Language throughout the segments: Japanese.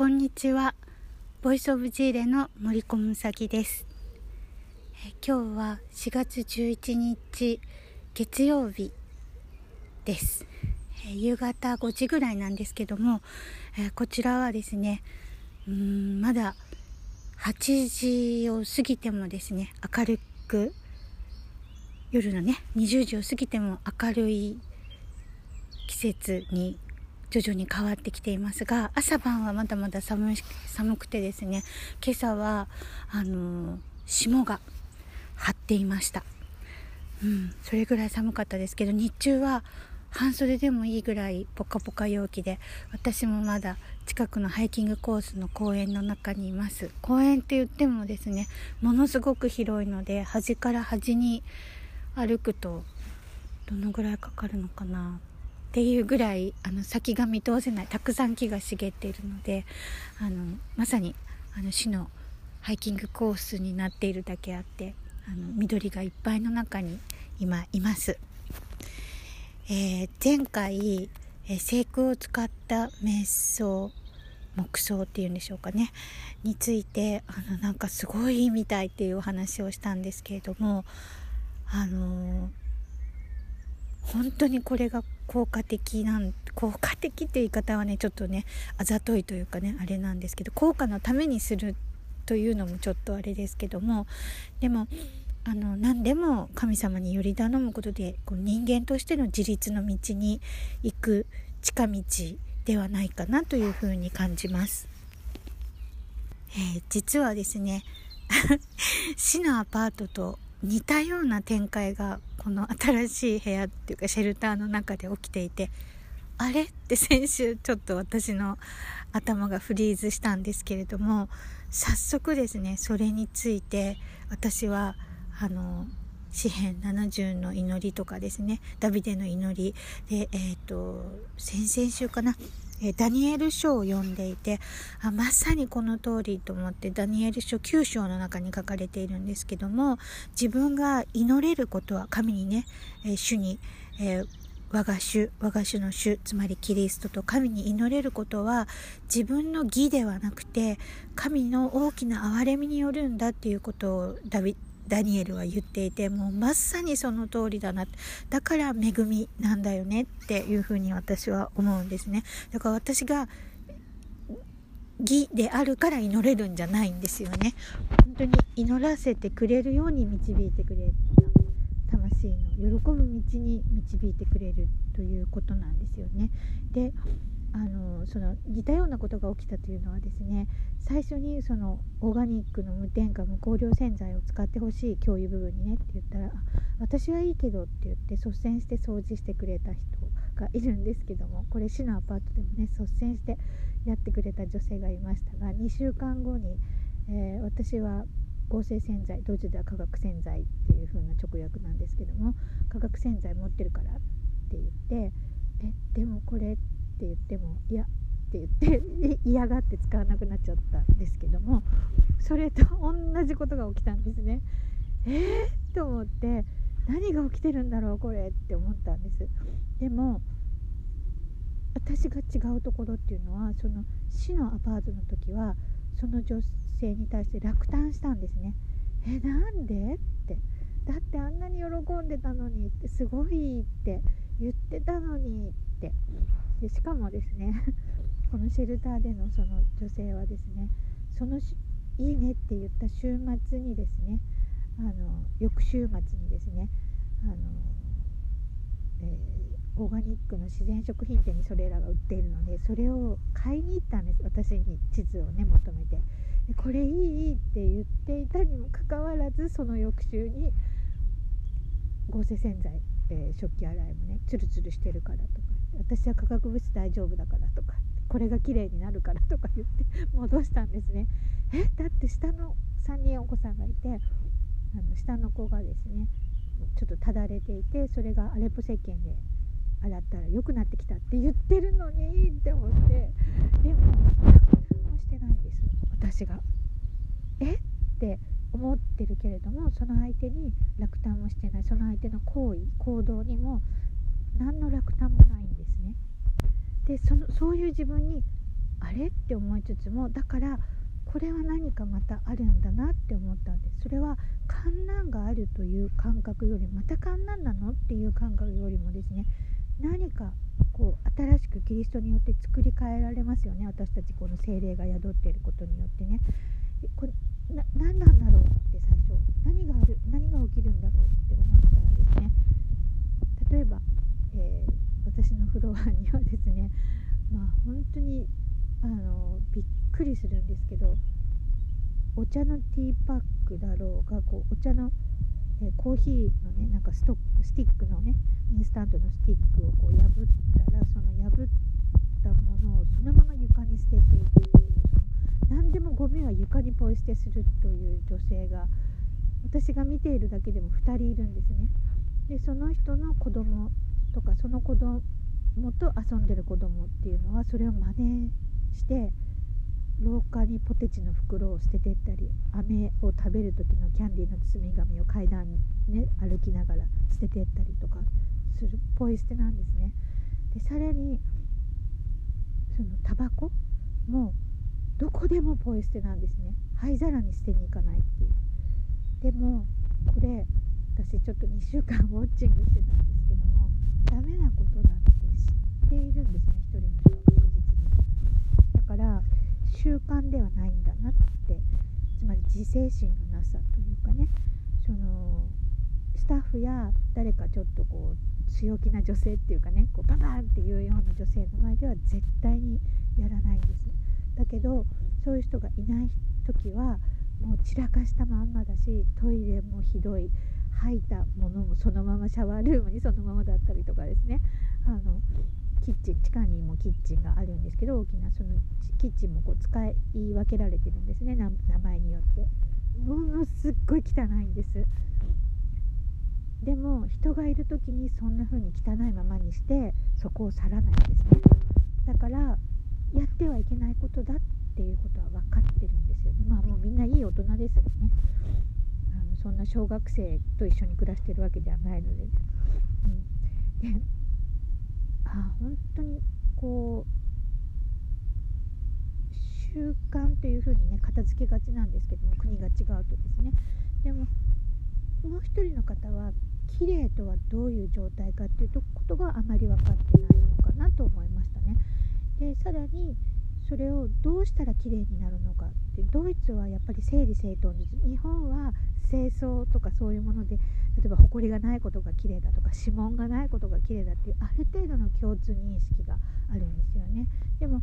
こんにちは。ボイスオブジーレの森子むさぎです。え今日は4月11日月曜日です。え夕方5時ぐらいなんですけどもえこちらはですねうんまだ8時を過ぎてもですね明るく夜のね20時を過ぎても明るい季節に徐々に変わってきていますが朝晩はまだまだ寒寒くてですね今朝はあの霜が張っていました、うん、それぐらい寒かったですけど日中は半袖でもいいぐらいポカポカ陽気で私もまだ近くのハイキングコースの公園の中にいます。公園って言ってもですねものすごく広いので端から端に歩くとどのぐらいかかるのかな。っていうぐらいあの先が見通せないたくさん木が茂っているのであのまさにあの市のハイキングコースになっているだけあってあの緑がいっぱいの中に今います。えー、前回、えー、聖空を使った瞑想木葬っていうんでしょうかねについてあのなんかすごいいいみたいっていうお話をしたんですけれどもあのー、本当にこれが効果的なん効果的って言い方はねちょっとねあざといというかねあれなんですけど効果のためにするというのもちょっとあれですけどもでもあの何でも神様により頼むことでこう人間としての自立の道に行く近道ではないかなというふうに感じます。えー、実はですね 市のアパートと似たような展開がこの新しい部屋っていうかシェルターの中で起きていてあれって先週ちょっと私の頭がフリーズしたんですけれども早速ですねそれについて私はあの詩篇70の祈りとかですねダビデの祈りでえっ、ー、と先々週かなえダニエル書を読んでいてあまさにこの通りと思ってダニエル書9章の中に書かれているんですけども自分が祈れることは神にね、え主に、えー我が主、我が主の主、つまりキリストと神に祈れることは自分の義ではなくて神の大きな憐れみによるんだっていうことをダビダニエルは言っていてもうまさにその通りだなだから恵みなんだよねっていうふうに私は思うんですね。だから私が義であるから祈れるんじゃないんですよね。本当に祈らせてくれるように導いてくれた。魂の喜ぶ道に導いてくれるということなんですよね。であのその似たようなことが起きたというのはですね最初にそのオーガニックの無添加無香料洗剤を使ってほしい共有部分にねって言ったら「私はいいけど」って言って率先して掃除してくれた人がいるんですけどもこれ市のアパートでもね率先してやってくれた女性がいましたが2週間後に、えー、私は合成洗剤ドイツでは化学洗剤っていう風な直訳なんですけども化学洗剤持ってるからって言ってえでもこれってって言ってもいやって言って 嫌がって使わなくなっちゃったんですけどもそれと同じことが起きたんですね。えー、と思って何が起きてるんだろうこれって思ったんです。でも私が違うところっていうのはその市のアパートの時はその女性に対して落胆したんですね。えなんで？ってだってあんなに喜んでたのにってすごいって言ってたのにってでしかもですね このシェルターでのその女性はですねそのいいねって言った週末にですねあの翌週末にですねあの、えー、オーガニックの自然食品店にそれらが売っているのでそれを買いに行ったんです私に地図をね求めて。でこれいいって言っていたにもかかわらずその翌週に合成洗剤、えー、食器洗いもねツルツルしてるからとか。私は化学物質大丈夫だからとかこれが綺麗になるからとか言って戻したんですね。えだって下の3人お子さんがいてあの下の子がですねちょっとただれていてそれがアレポ石鹸で洗ったら良くなってきたって言ってるのにって思ってでも何もしてないんです。私が。え？って思ってるけれどもその相手に落胆もしてない。その相手の行為行動にも何の落胆もないんですね。でそのそういう自分にあれ？って思いつつもだからこれは何かまたあるんだなって思ったんです。それは観難があるという感覚よりまた観難なのっていう感覚よりもですね何かこう新しくキリストによって作り変えられますよね。私たちこの精霊が宿っていることによってね。これな何なんだろうって最初何がある何が起きるんだろうって思ったらですね例えば、えー、私のフロアにはですね まあ本当にあのびっくりするんですけどお茶のティーパックだろうがこうお茶の、えー、コーヒーのねなんかストスティックのねインスタントのスティックをこう破ったらその破ったものをそのまま床に捨てていくというその何でもゴミは床にポイ捨てするという女性が私が見ているだけでも2人いるんですね。でその人の子供とかその子供と遊んでる子供っていうのはそれを真似して廊下にポテチの袋を捨ててったり飴を食べる時のキャンディーの包み紙を階段にね歩きながら捨ててったりとかするポイ捨てなんですね。でさらにそのタバコもどこでもポイ捨てなんですね灰皿に捨てに行かないっていうでもこれ私ちょっと2週間ウォッチングしてたんですダメなことだって知っているんですね一人の人は確実に。だから習慣ではないんだなってつまり自制心のなさというかね。そのスタッフや誰かちょっとこう強気な女性っていうかねこうババンっていうような女性の前では絶対にやらないんです。だけどそういう人がいない時はもう散らかしたまんまだしトイレもひどい。吐いたものもそのままシャワールームにそのままだったりとかですね。あのキッチン地下にもキッチンがあるんですけど大きなそのキッチンもこう使い分けられてるんですね。名前によって。ものすっごい汚いんです。でも人がいる時にそんな風に汚いままにしてそこを去らないんですね。だからやってはいけないことだっていうことは分かってるんですよね。まあもうみんないい大人ですよね。そんな小学生と一緒に暮らしてるわけではないのでね、うん、であ本当にこう習慣というふうにね片付けがちなんですけども国が違うとですね。でももう一人の方は綺麗とはどういう状態かっていうことがあまり分かってないのかなと思いましたね。でさらにそれをどうしたら綺麗になるのかってドイツはやっぱり整理整頓です。日本は清掃とかそういうもので例えば埃がないことが綺麗だとか指紋がないことが綺麗だっていうある程度の共通認識があるんですよね。でも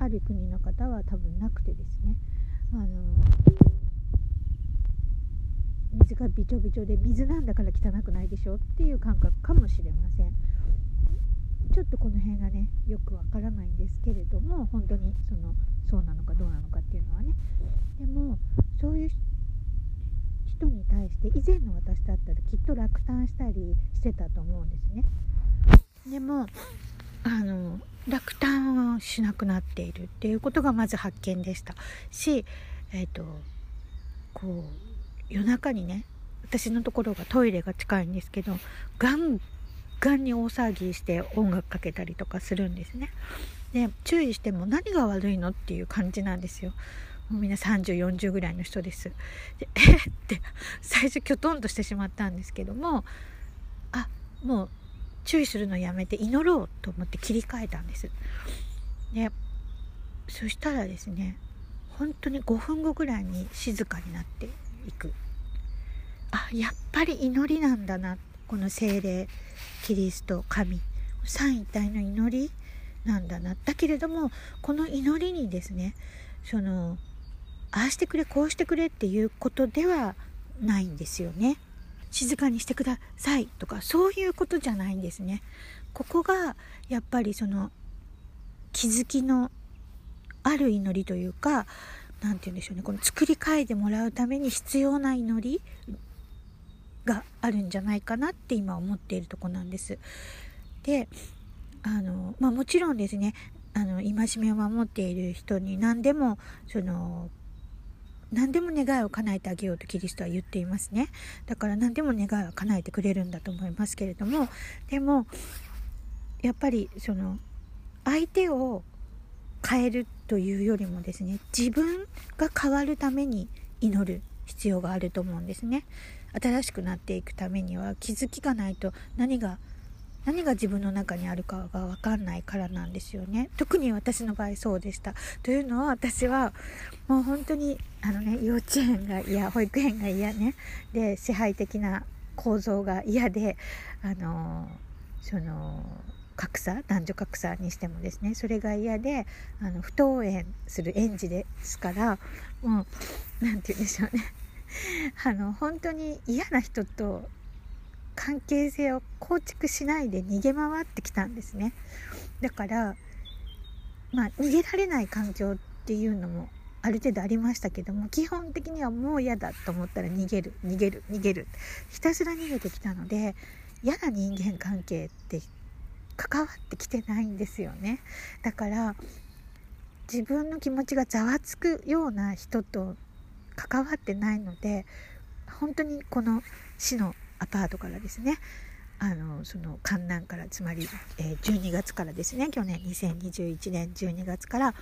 ある国の方は多分なくてですね。あの水がびちょびちょで水なんだから汚くないでしょっていう感覚かもしれません。ちょっとこの辺がねよくわからないんですけれども本当にそのそうなのかどうなのかっていうのはね。でもそういう人に対して以前の私だったらきっと落胆したりしてたと思うんですね。でもあの落胆をしなくなっているっていうことがまず発見でした。しえっ、ー、とこう夜中にね私のところがトイレが近いんですけどガンガンに大騒ぎして音楽かけたりとかするんですね。で注意しても何が悪いのっていう感じなんですよ。もうみんな3040ぐらいの人です。でえっ？て最初きょとんとしてしまったんですけどもあもう注意するのやめて祈ろうと思って切り替えたんです。でそしたらですね本当に5分後ぐらいに静かになっていくあやっぱり祈りなんだなこの精霊キリスト神三位一体の祈りなんだな。だけれどもこの祈りにですねそのああしてくれこうしてくれっていうことではないんですよね。静かにしてくださいとかそういうことじゃないんですね。ここがやっぱりその気づきのある祈りというか何て言うんでしょうね。この作り変えてもらうために必要な祈りがあるんじゃないかなって今思っているとこなんです。であの、まあ、もちろんですねあの戒めを守っている人に何でもその何でも願いを叶えてあげようとキリストは言っていますねだから何でも願いは叶えてくれるんだと思いますけれどもでもやっぱりその相手を変えるというよりもですね自分が変わるために祈る必要があると思うんですね新しくなっていくためには気づきがないと何が何が自分の中にあるかが分かんないからなんですよね。特に私の場合そうでした。というのは私はもう本当にあのね幼稚園が嫌保育園が嫌ね。で支配的な構造が嫌であのその格差男女格差にしてもですね。それが嫌であの不登園する園児ですからもう何て言うんでしょうね。あの本当に嫌な人と関係性を構築しないで逃げ回ってきたんですね。だからまあ逃げられない環境っていうのもある程度ありましたけども基本的にはもう嫌だと思ったら逃げる。逃げる。逃げる。ひたすら逃げてきたので嫌な人間関係って関わってきてないんですよね。だから自分の気持ちがざわつくような人と関わってないので本当にこの市のアパートからですねあのその観覧からつまり、え、12月からですね去年2021年12月から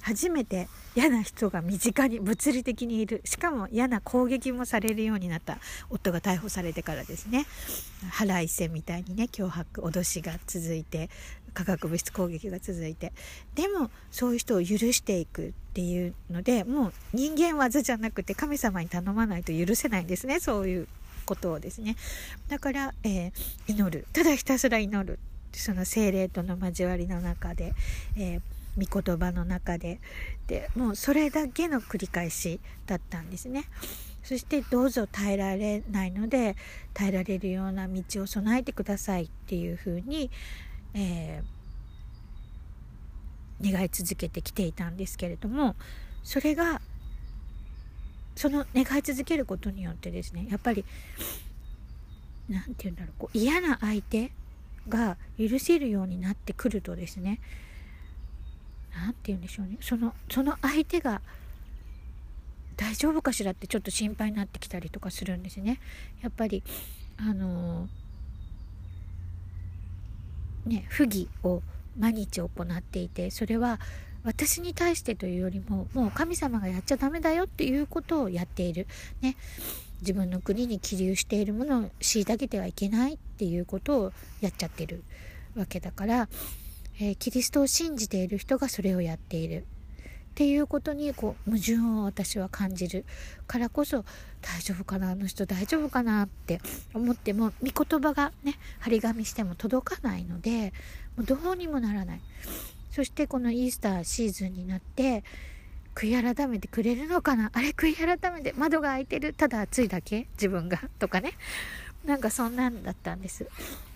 初めて嫌な人が身近に物理的にいる。しかも嫌な攻撃もされるようになった。夫が逮捕されてからですね腹いせみたいにね脅迫脅しが続いて化学物質攻撃が続いて。でもそういう人を許していくっていうのでもう人間技じゃなくて神様に頼まないと許せないんですね。そういうことをですね。だから、えー、祈る。ただひたすら祈る。その精霊との交わりの中で、えー、御言葉の中で。でもうそれだけの繰り返しだったんですね。そしてどうぞ耐えられないので耐えられるような道を備えてくださいっていうふうに、えー、願い続けてきていたんですけれどもそれがその願い続けることによってですねやっぱり何て言うんだろうこう嫌な相手が許せるようになってくるとですね何て言うんでしょうねそのその相手が大丈夫かしらってちょっと心配になってきたりとかするんですね。やっぱりあのね不義を毎日行っていてそれは私に対してというよりももう神様がやっちゃダメだよっていうことをやっている、ね、自分の国に起立しているものを虐げてはいけないっていうことをやっちゃってるわけだから、えー、キリストを信じている人がそれをやっている。っていうことにこう矛盾を私は感じるからこそ大丈夫かなあの人大丈夫かなって思っても御言葉がね張り紙しても届かないのでもうどうにもならない。そしてこのイースターシーズンになって悔い改めてくれるのかなあれ悔い改めて窓が開いてるただ暑いだけ自分がとかね。なんかそんなんだったんです。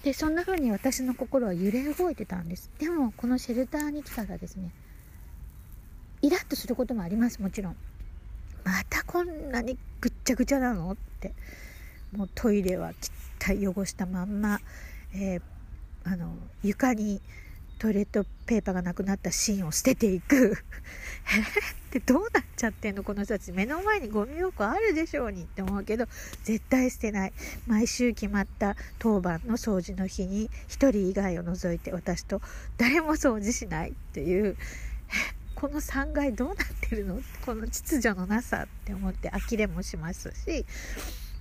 でそんな風に私の心は揺れ動いてたんです。でもこのシェルターに来たらですねイラッとすることもあります。もちろん。またこんなにぐっちゃぐちゃなの？って。もうトイレは汚い汚したまんま、えー、あの床にトイレットペーパーがなくなったシーンを捨てていく。ってどうなっちゃってんの？この人たち目の前にゴミ箱あるでしょうにって思うけど絶対捨てない。毎週決まった当番の掃除の日に1人以外を除いて私と誰も掃除しないっていう。この3階どうなってるの？この秩序のなさって思って呆れもしますし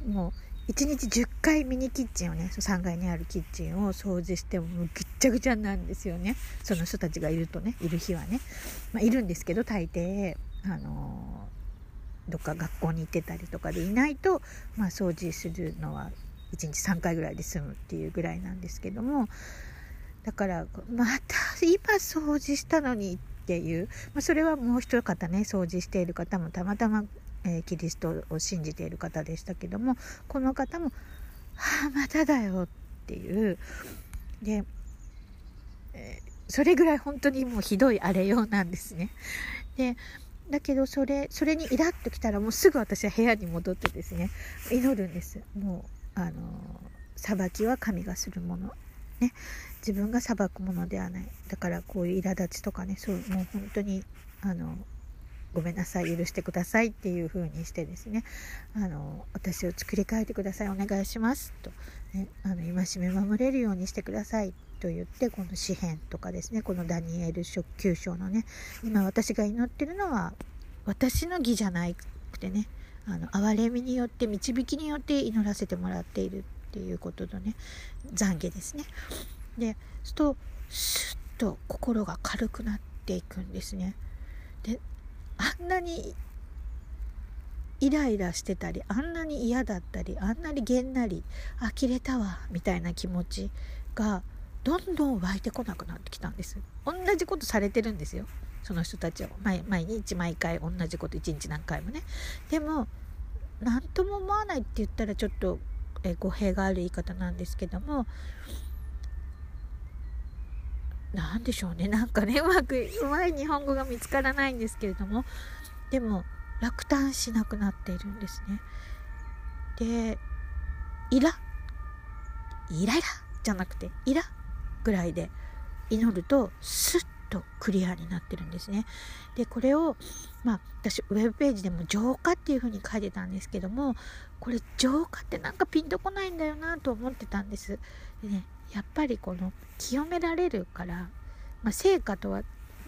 もう1日10回ミニキッチンをね3階にあるキッチンを掃除してもぐっちゃぐちゃなんですよね。その人たちがいるとねいる日はね、まあ、いるんですけど大抵あのー、どっか学校に行ってたりとかでいないと、まあ、掃除するのは1日3回ぐらいで済むっていうぐらいなんですけども。だからまた今掃除したのにっていう、まあ、それはもう一方ね掃除している方もたまたまえー、キリストを信じている方でしたけどもこの方も「はあまただよ」っていうで、えー、それぐらい本当にもうひどい荒れようなんですね。でだけどそれそれにイラッときたらもうすぐ私は部屋に戻ってですね祈るんですもうあの裁きは神がするものね。自分が裁くものではない。だからこういう苛立ちとかねそうもう本当にあのごめんなさい許してくださいっていう風にしてですね。あの私を作り変えてくださいお願いしますと、ね、あの戒め守れるようにしてくださいといってこの詩篇とかですねこのダニエル書9章のね今私が祈ってるのは私の義じゃなくてねあの憐れみによって導きによって祈らせてもらっているっていうことのね懺悔ですね。で、すとスッと心が軽くなっていくんですね。で、あんなにイライラしてたり、あんなに嫌だったり、あんなにげんなり、呆れたわ、みたいな気持ちがどんどん湧いてこなくなってきたんです。同じことされてるんですよ。その人たちを毎毎日毎回同じこと一日何回もね。でも何とも思わないって言ったらちょっとえ語弊がある言い方なんですけども何でしょうね なんかねうまくうまい日本語が見つからないんですけれどもでも落胆しなくなっているんですね。でイライライラじゃなくてイラぐらいで祈るとスッとクリアになってるんですね。でこれをまあ私ウェブページでも浄化っていうふうに書いてたんですけどもこれ浄化ってなんかピンとこないんだよなと思ってたんです。でねやっぱりこの清められるから、まあ、成果とは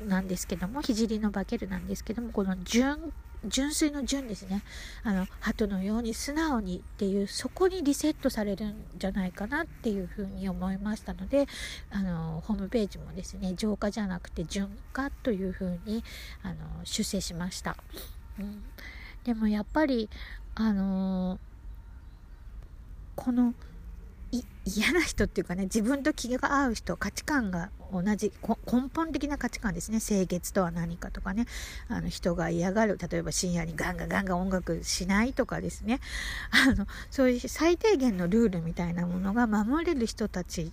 なんですけども聖の化けるなんですけどもこの循純粋の純ですね。あの鳩のように素直にっていうそこにリセットされるんじゃないかなっていうふうに思いましたのであのホームページもですね浄化じゃなくて純化というふうにあの修正しました、うん、でもやっぱりあのこの嫌な人っていうかね自分と気が合う人価値観が同じ根本的な価値観ですね。清潔とは何かとかね。あの人が嫌がる。例えば深夜にガンガンガンガン音楽しないとかですね。あのそういう最低限のルールみたいなものが守れる人たち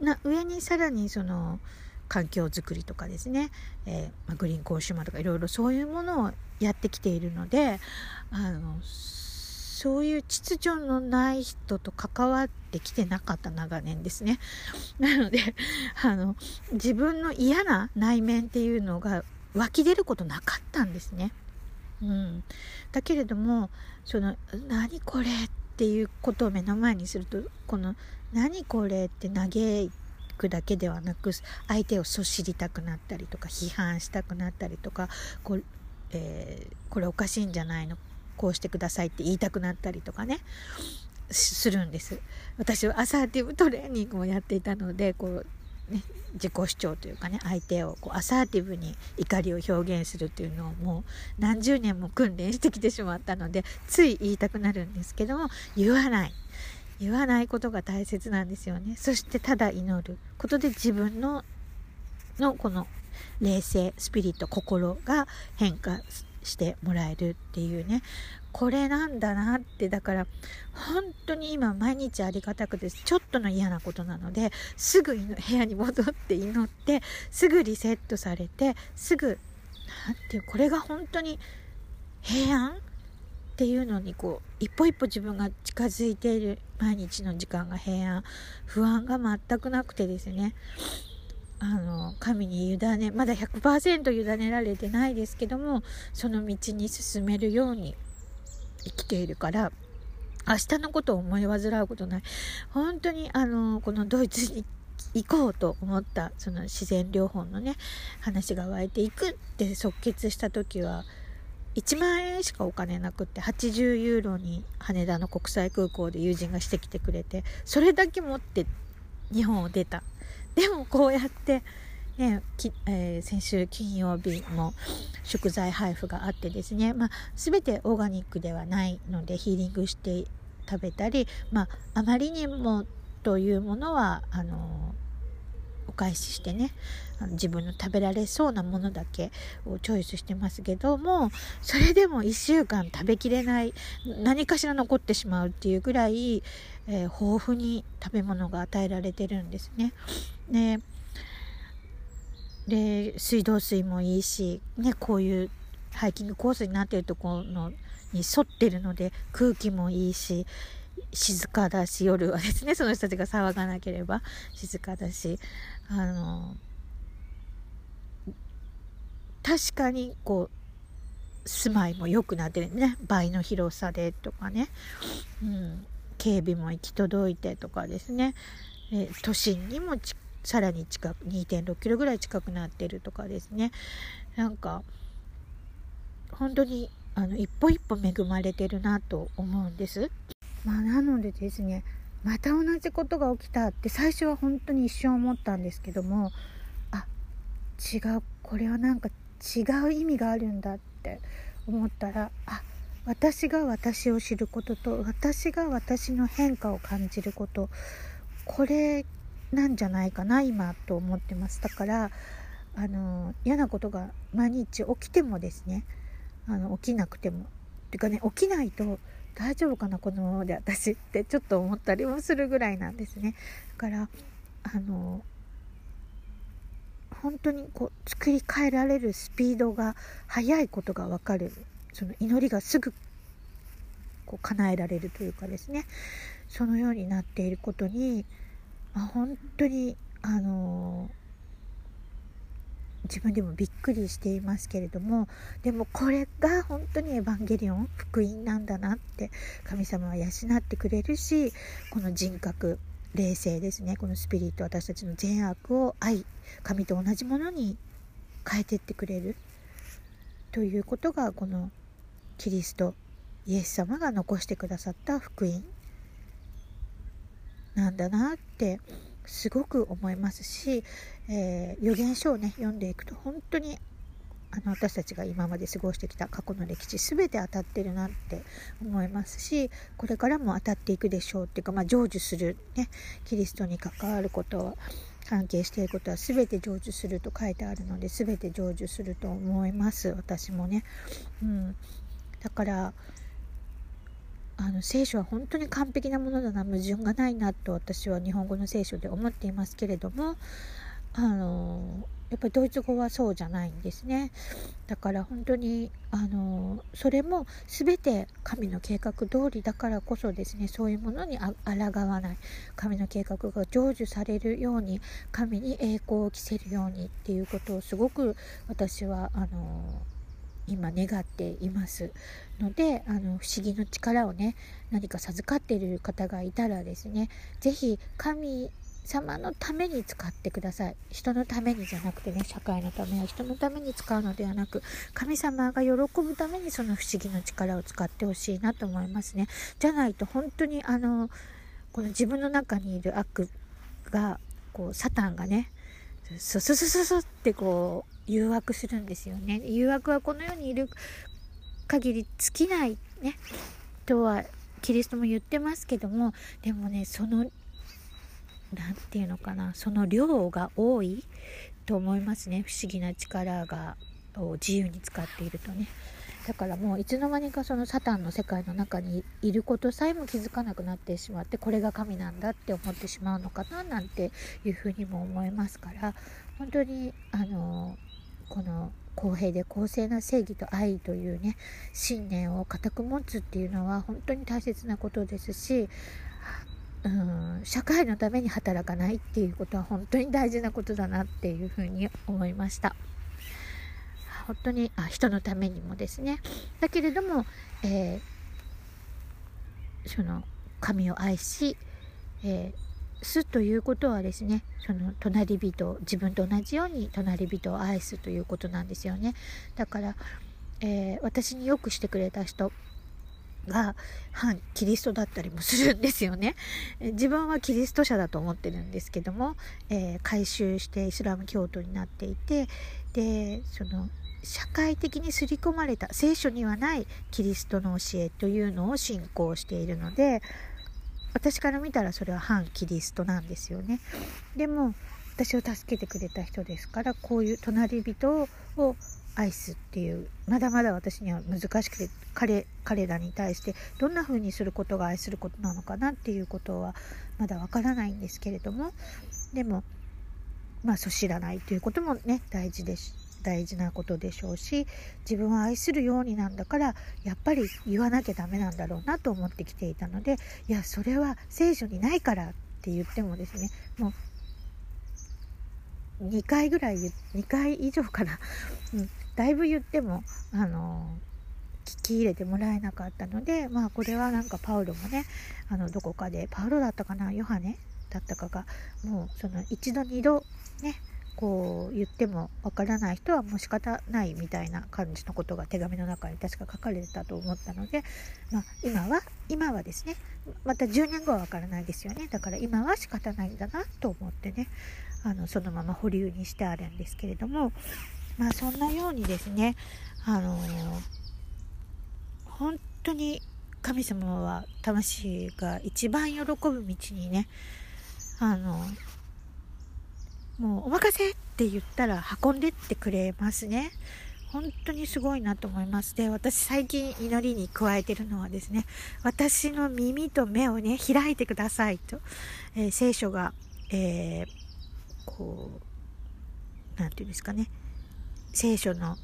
な上にさらにその環境づくりとかですね、えー、グリーンコーシュマとかいろいろそういうものをやってきているのであのそういう秩序のない人と関わってきてなかった長年ですね。なので、あの、自分の嫌な内面っていうのが湧き出ることなかったんですね。うん。だけれども、その、何これっていうことを目の前にすると、この、何これって嘆くだけではなく、相手をそしりたくなったりとか、批判したくなったりとか、こ、えー、これおかしいんじゃないの？こうしてくださいって言いたくなったりとかねするんです。私はアサーティブトレーニングをやっていたのでこうね、自己主張というかね相手をこうアサーティブに怒りを表現するっていうのをもう何十年も訓練してきてしまったのでつい言いたくなるんですけども言わない。言わないことが大切なんですよね。そしてただ祈る。ことで自分ののこの冷静スピリット心が変化してもらえるっていうね。これなんだなってだから本当に今毎日ありがたくてちょっとの嫌なことなのですぐ部屋に戻って祈ってすぐリセットされてすぐ何ていうこれが本当に平安っていうのにこう一歩一歩自分が近づいている毎日の時間が平安。不安が全くなくてですね。あの神に委ねまだ100%委ねられてないですけどもその道に進めるように生きているから明日のことを思い煩うことない。本当にあのこのドイツに行こうと思ったその自然療法のね話が湧いていくって即決した時は1万円しかお金なくって80ユーロに羽田の国際空港で友人がしてきてくれてそれだけ持って日本を出た。でもこうやってねえー、先週金曜日も食材配布があってですね、まあ、全てオーガニックではないのでヒーリングして食べたり、まあ、あまりにもというものはあのお返ししてね自分の食べられそうなものだけをチョイスしてますけどもそれでも1週間食べきれない何かしら残ってしまうっていうぐらい、えー、豊富に食べ物が与えられてるんですね。ねで水道水もいいし、ね、こういうハイキングコースになってるところのに沿ってるので空気もいいし静かだし夜はですねその人たちが騒がなければ静かだしあの確かにこう住まいも良くなってるね。倍の広さでとかね、うん、警備も行き届いてとかですね、え都心にもさらに近く2.6キロぐらい近くなってるとかですねなんか本当にあの一歩一歩恵まれてるなと思うんです。まあ、なのでですねまた同じことが起きたって最初は本当に一瞬思ったんですけどもあ違うこれはなんか違う意味があるんだって思ったらあ私が私を知ることと私が私の変化を感じることこれなんじゃないかな今と思ってます。だからあの嫌なことが毎日起きてもですねあの起きなくても。っていうかね起きないと大丈夫かなこのままで私ってちょっと思ったりもするぐらいなんですね。だからあの本当にこう作り変えられるスピードが速いことが分かる。その祈りがすぐこう叶えられるというかですね。そのようになっていることに、まあ、本当にあの自分でもびっくりしていますけれどもでもこれが本当にエヴァンゲリオン福音なんだなって神様は養ってくれるしこの人格霊性ですね。このスピリット私たちの善悪を愛神と同じものに変えてってくれる。ということがこのキリストイエス様が残してくださった福音なんだなってすごく思いますし、えー、予言書をね読んでいくと本当にあの私たちが今まで過ごしてきた過去の歴史全て当たってるなって思いますしこれからも当たっていくでしょうっていうか、まあ、成就する、ね、キリストに関わることは関係していることは全て成就すると書いてあるので全て成就すると思います私もね。うん、だからあの聖書は本当に完璧なものだな矛盾がないなと私は日本語の聖書で思っていますけれどもあのやっぱりドイツ語はそうじゃないんですね。だから本当にあのそれも全て神の計画通りだからこそですねそういうものにあ抗わない。神の計画が成就されるように神に栄光を着せるようにっていうことをすごく私はあの今願っていますのであの不思議の力をね何か授かっている方がいたらですね是非神様のために使ってください。人のためにじゃなくてね社会のためや人のために使うのではなく神様が喜ぶためにその不思議の力を使ってほしいなと思いますね。じゃないと本当にあのこの自分の中にいる悪がこうサタンがねスススススってこう誘惑するんですよね。誘惑はこの世にいる限り尽きないね。とはキリストも言ってますけどもでもねその何て言うのかなその量が多いと思いますね。不思議な力がを自由に使っているとね。だからもういつの間にかそのサタンの世界の中にいることさえも気づかなくなってしまってこれが神なんだって思ってしまうのかななんていうふうにも思いますから。本当にあのこの公平で公正な正義と愛というね信念を固く持つっていうのは本当に大切なことですしうん社会のために働かないっていうことは本当に大事なことだなっていうふうに思いました。本当にあ人のためにもですねだけれども、えー、その神を愛し、えー、すということはですねその隣人自分と同じように隣人を愛すということなんですよねだから、えー、私によくしてくれた人が反キリストだったりもするんですよね。自分はキリスト者だと思ってるんですけども、えー、改宗してイスラム教徒になっていてでその社会的に刷り込まれた聖書にはないキリストの教えというのを信仰しているので私から見たらそれは反キリストなんですよね。でも私を助けてくれた人ですからこういう隣人を愛すっていうまだまだ私には難しくて彼彼らに対してどんな風にすることが愛することなのかなっていうことはまだわからないんですけれどもでもまあそ知らないということもね大事です大事なことでしょうし自分を愛するようになんだからやっぱり言わなきゃダメなんだろうなと思ってきていたのでいやそれは聖書にないからって言ってもですねもう2回ぐらい2回以上かな、うん、だいぶ言ってもあの聞き入れてもらえなかったのでまあこれはなんかパウロもねあのどこかでパウロだったかなヨハネだったかがもうその一度二度ねこう言ってもわからない人はもう仕方ないみたいな感じのことが手紙の中に確か書かれてたと思ったので、まあ、今は今はですねまた10年後はわからないですよね。だから今は仕方ないんだなと思ってねあのそのまま保留にしてあるんですけれどもまあそんなようにですねあの本当に神様は魂が一番喜ぶ道にねあのもうお任せって言ったら運んでってくれますね。本当にすごいなと思います。で、私最近祈りに加えてるのはですね、私の耳と目をね、開いてくださいと、えー、聖書が、えー、こう、なんていうんですかね、聖書の、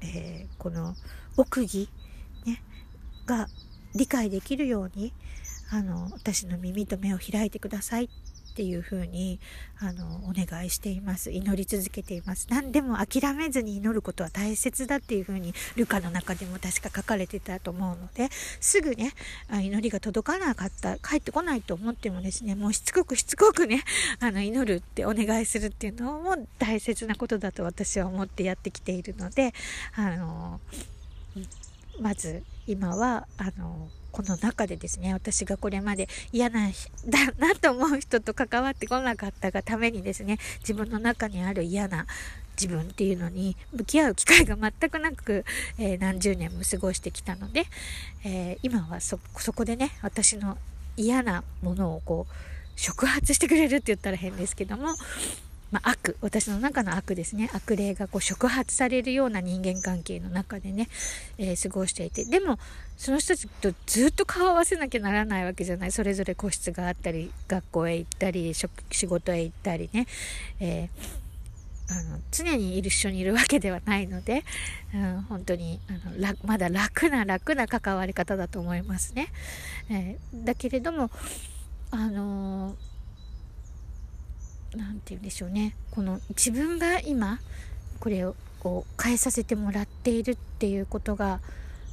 えー、この奥義、ね、が理解できるように、あの、私の耳と目を開いてくださいっっていうふうにあのお願いしています。祈り続けています。何でも諦めずに祈ることは大切だっていうふうにルカの中でも確か書かれてたと思うのですぐね祈りが届かなかった帰ってこないと思ってもですねもうしつこくしつこくねあの祈るってお願いするっていうのも大切なことだと私は思ってやってきているのであのまず今はあのこの中でですね私がこれまで嫌なだなと思う人と関わってこなかったがためにですね自分の中にある嫌な自分っていうのに向き合う機会が全くなく、えー、何十年も過ごしてきたので、えー、今はそこでね私の嫌なものをこう触発してくれるって言ったら変ですけどもまあ、悪私の中の悪ですね。悪霊がこう触発されるような人間関係の中でね、えー、過ごしていて。でもその人たちとずっと顔を合わせなきゃならないわけじゃない。それぞれ個室があったり学校へ行ったり仕事へ行ったりね、えー、あの常に一緒にいるわけではないので、うん、本当にあのまだ楽な楽な関わり方だと思いますね。えー、だけれどもあのー何て言うんでしょうね。この自分が今これを変えさせてもらっているっていうことが、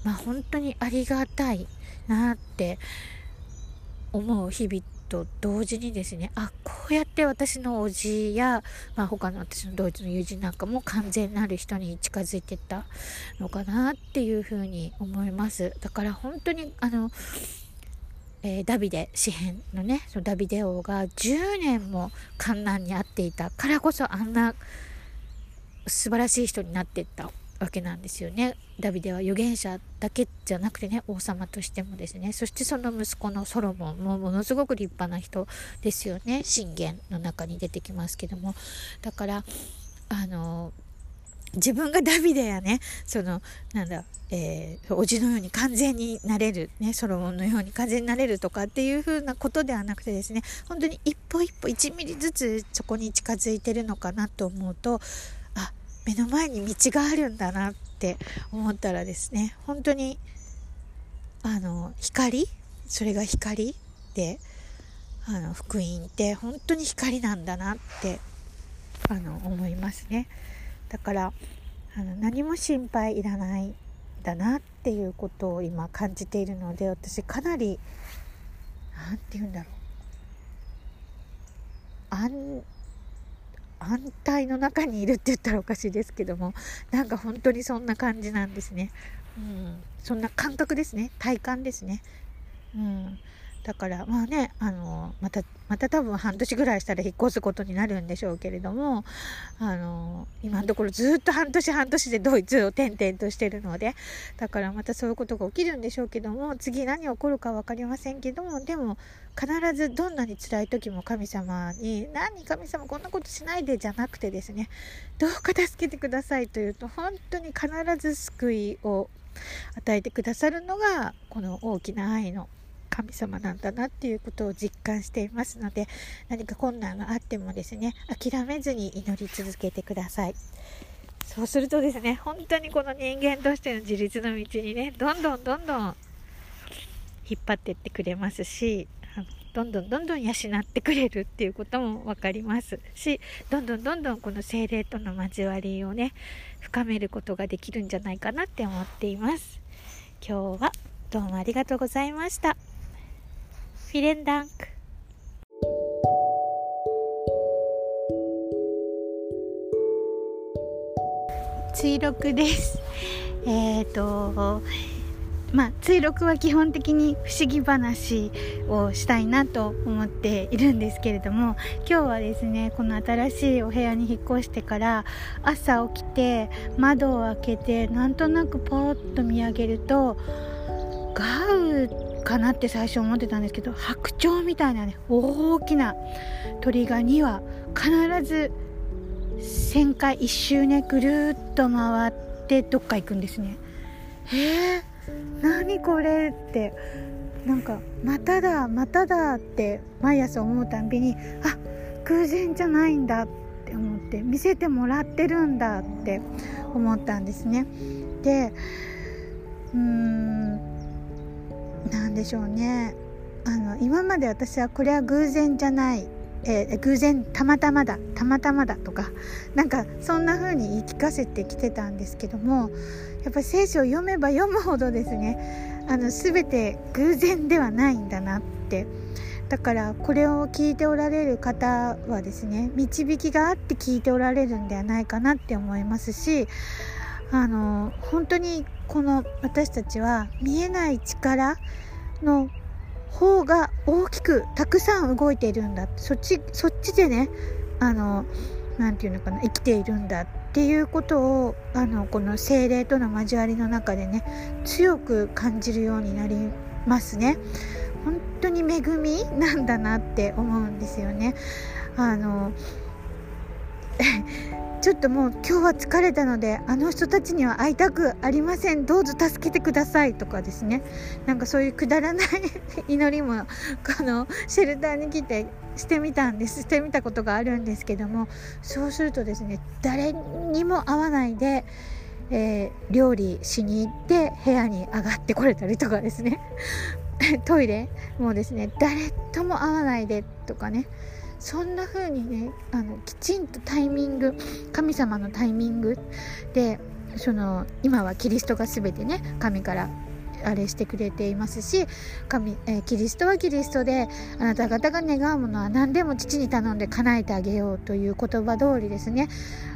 まあ、本当にありがたいなって思う日々と同時にですねあこうやって私のおじや、まあ、他の私のドイツの友人なんかも完全なる人に近づいてったのかなっていうふうに思います。だから本当にあのえー、ダビデ詩編のねそのダビデ王が10年も観難に遭っていたからこそあんな素晴らしい人になっていったわけなんですよね。ダビデは預言者だけじゃなくてね王様としてもですね。そしてその息子のソロモンもものすごく立派な人ですよね。信玄の中に出てきますけども。だからあの自分がダビデやねそのなんだ、えー、おじのように完全になれる、ね、ソロモンのように完全になれるとかっていう風なことではなくてですね本当に一歩一歩1ミリずつそこに近づいてるのかなと思うとあ目の前に道があるんだなって思ったらですね本当にあの光それが光であの福音って本当に光なんだなってあの思いますね。だからあの何も心配いらないだなっていうことを今感じているので私かなり何て言うんだろう安安泰の中にいるって言ったらおかしいですけどもなんか本当にそんな感じなんですね。うん、そんな感覚ですね体感ですね。うんだからまあねあのまたまた多分半年ぐらいしたら引っ越すことになるんでしょうけれどもあの今のところずっと半年半年でドイツを転々としてるのでだからまたそういうことが起きるんでしょうけども次何起こるか分かりませんけどもでも必ずどんなに辛い時も神様に「何神様こんなことしないで」じゃなくてですねどうか助けてくださいというと本当に必ず救いを与えてくださるのがこの大きな愛の神様なんだなっていうことを実感していますので何か困難があってもですね諦めずに祈り続けてくださいそうするとですね本当にこの人間としての自立の道にねどんどんどんどん引っ張ってってくれますしどんどんどんどん養ってくれるっていうことも分かりますしどんどんどんどんこの精霊との交わりをね深めることができるんじゃないかなって思っています今日はどうもありがとうございました。フィレンダンク追録です。えっ、ー、とまあ、追録は基本的に不思議話をしたいなと思っているんですけれども今日はですねこの新しいお部屋に引っ越してから朝起きて窓を開けてなんとなくポーッと見上げるとガウってかなって最初思ってたんですけど白鳥みたいなね大きな鳥が2羽必ず1000回1周ねぐるっと回ってどっか行くんですね。えー、何これって。なんかまただまただって毎朝思うたんびにあ偶然じゃないんだって思って見せてもらってるんだって思ったんですね。でうーん何でしょうね。あの今まで私はこれは偶然じゃない。えー、偶然たまたまだ。たまたまだとか。なんかそんな風に言い聞かせてきてたんですけどもやっぱり聖書を読めば読むほどですねあの全て偶然ではないんだなって。だからこれを聞いておられる方はですね導きがあって聞いておられるんではないかなって思いますしあの本当にこの私たちは見えない力の方が大きくたくさん動いているんだそっちそっちでねあの何て言うのかな生きているんだっていうことをあのこの精霊との交わりの中でね強く感じるようになりますね。本当に恵みなんだなって思うんですよね。あのちょっともう今日は疲れたのであの人たちには会いたくありません。どうぞ助けてくださいとかですね。なんかそういうくだらない 祈りもこのシェルターに来てしてみたんです。してみたことがあるんですけども。そうするとですね誰にも会わないで、えー、料理しに行って部屋に上がってこれたりとかですね。トイレもですね誰とも会わないでとかね。そんな風にねあのきちんとタイミング神様のタイミングでその今はキリストが全てね神からあれしてくれていますし神、えー、キリストはキリストであなた方が願うものは何でも父に頼んで叶えてあげようという言葉通りですね。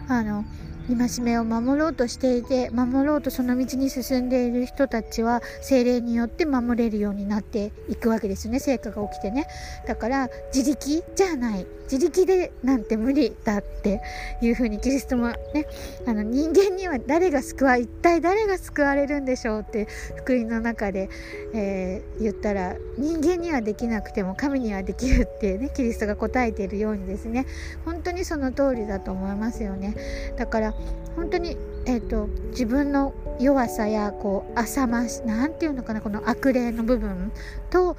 あの戒めを守ろうとしていて守ろうとその道に進んでいる人たちは精霊によって守れるようになっていくわけですね。成果が起きてね。だから自力じゃない。自力でなんて無理だっていうふうにキリストもねあの人間には誰が救わ一体誰が救われるんでしょうって福音の中で、えー、言ったら人間にはできなくても神にはできるってねキリストが答えているようにですね。本当にその通りだと思いますよねだから本当に、えーと、自分の弱さやこう浅ましなんていうのかなこの悪霊の部分と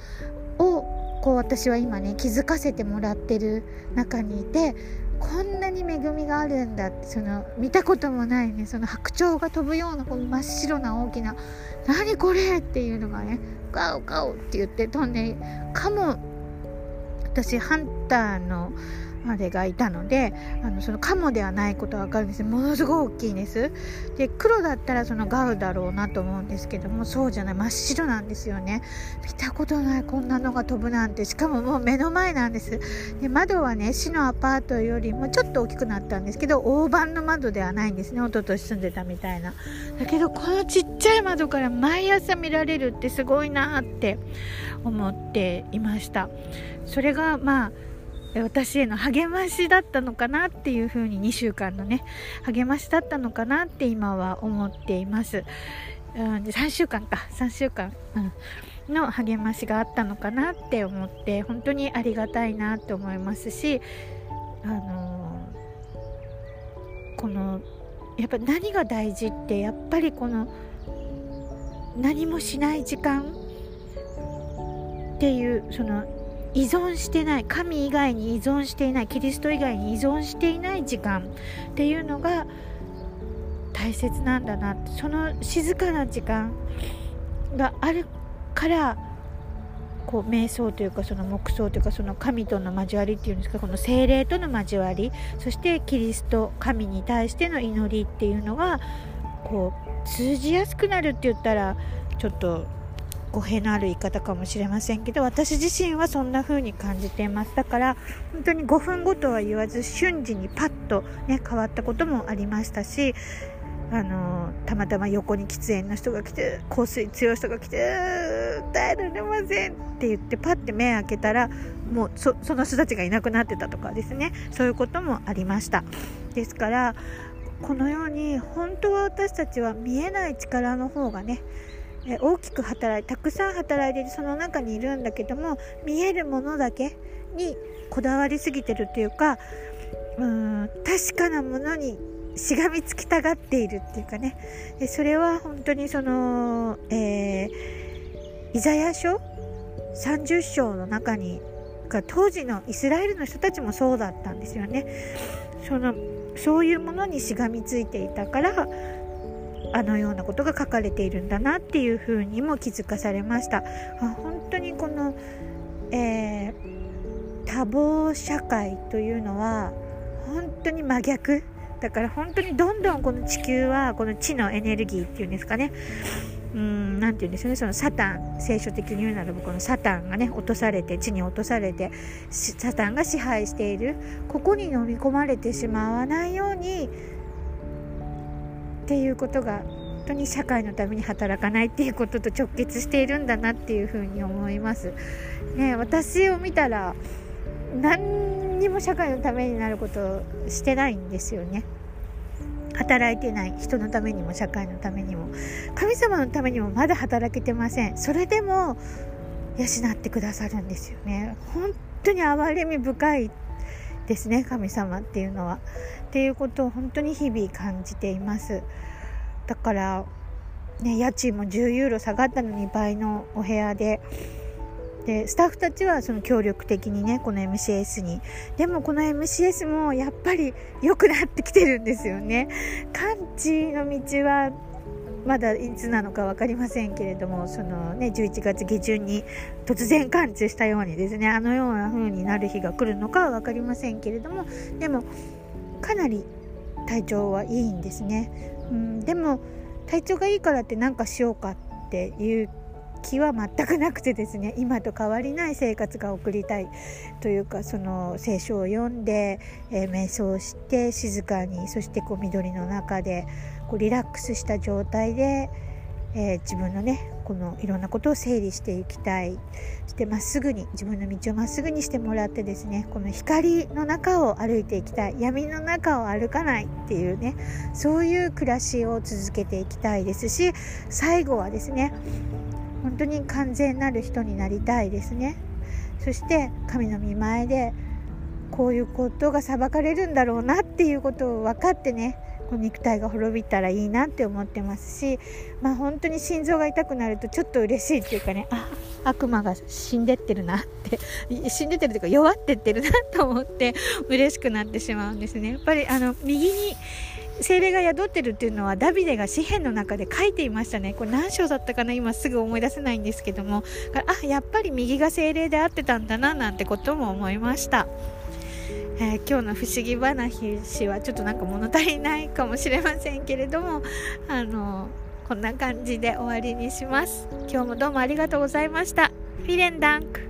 をこう私は今ね気づかせてもらってる中にいてこんなに恵みがあるんだってその見たこともないねその白鳥が飛ぶようなこの真っ白な大きな「何これ!」っていうのがね「ガオガオ!」って言って飛んでかも私ハンターのあれがいたのであのそのカモではないことは分かるんです。ものすごい大きいんです。で黒だったらそのガウだろうなと思うんですけどもそうじゃない。真っ白なんですよね。見たことないこんなのが飛ぶなんて。しかももう目の前なんです。で窓はね市のアパートよりもちょっと大きくなったんですけど大判の窓ではないんですね。一昨年住んでたみたいな。だけどこのちっちゃい窓から毎朝見られるってすごいなって思っていました。それがまあ私への励ましだったのかなっていうふうに2週間のね励ましだったのかなって今は思っています、うん、3週間か。3週間、うん、の励ましがあったのかなって思って本当にありがたいなって思いますしあのー、このやっぱ何が大事ってやっぱりこの何もしない時間っていうその依存してない神以外に依存していないキリスト以外に依存していない時間っていうのが大切なんだなその静かな時間があるからこう瞑想というかその黙想というかその神との交わりっていうんですかこの精霊との交わりそしてキリスト神に対しての祈りっていうのがこう通じやすくなるって言ったらちょっと語弊のある言い方かもしれませんけど私自身はそんな風に感じています。だから本当に5分ごとは言わず瞬時にパッとね変わったこともありましたしあのたまたま横に喫煙の人が来て香水強い人が来て「耐えられません」って言ってパッて目開けたらもうその人たちがいなくなってたとかですね。そういうこともありました。ですからこのように本当は私たちは見えない力の方がね大きく働いたくさん働いているその中にいるんだけども見えるものだけにこだわりすぎてるっていうかうん確かなものにしがみつきたがっているっていうかね。でそれは本当にその、えー、イザヤ書？30章の中に当時のイスラエルの人たちもそうだったんですよね。そのそういうものにしがみついていたからあのようなことが書かれているんだなっていうふうにも気づかされました。あ本当にこの、えー、多忙社会というのは本当に真逆。だから本当にどんどんこの地球はこの地のエネルギーっていうんですかね。うんなて言うんでしょうね。そのサタン聖書的に言うならばこのサタンがね落とされて地に落とされてサタンが支配しているここに飲み込まれてしまわないようにっていうことが本当に社会のために働かないっていうことと直結しているんだなっていうふうに思います。ね、私を見たら何にも社会のためになることをしてないんですよね。働いてない人のためにも社会のためにも神様のためにもまだ働けてませんそれでも養ってくださるんですよね本当に憐れみ深いですね神様っていうのは。っていうことを本当に日々感じています。だからね家賃も10ユーロ下がったのに倍のお部屋で。でスタッフたちはその協力的にねこの MCS に。でもこの MCS もやっぱり良くなってきてるんですよね。完治の道はまだいつなのか分かりませんけれどもその、ね、11月下旬に突然完治したようにですねあのような風になる日が来るのかは分かりませんけれどもでもかなり体調はいいんですね、うん、でも体調がいいからって何かしようかっていう気は全くなくてですね今と変わりない生活が送りたいというかその聖書を読んで、えー、瞑想して静かにそしてこう緑の中でこうリラックスした状態で、えー、自分のねこのいろんなことを整理していきたいそしてまっすぐに自分の道をまっすぐにしてもらってですねこの光の中を歩いていきたい闇の中を歩かないっていうねそういう暮らしを続けていきたいですし最後はですね本当に完全なる人になりたいですね。そして神の見前でこういうことが裁かれるんだろうなっていうことを分かってね肉体が滅びたらいいなって思ってますしまあ本当に心臓が痛くなるとちょっと嬉しいっていうかねあ悪魔が死んでってるなって死んでってるというか弱ってってるなと思って嬉しくなってしまうんですね。やっぱりあの右に精霊が宿ってるっていうのはダビデが詩篇の中で書いていましたね。これ何章だったかな？今すぐ思い出せないんですけども。あやっぱり右が精霊であってたんだななんてことも思いました。えー、今日の不思議話はちょっとなんか物足りないかもしれませんけれどもあのこんな感じで終わりにします。今日もどうもありがとうございました。フィレンダンク。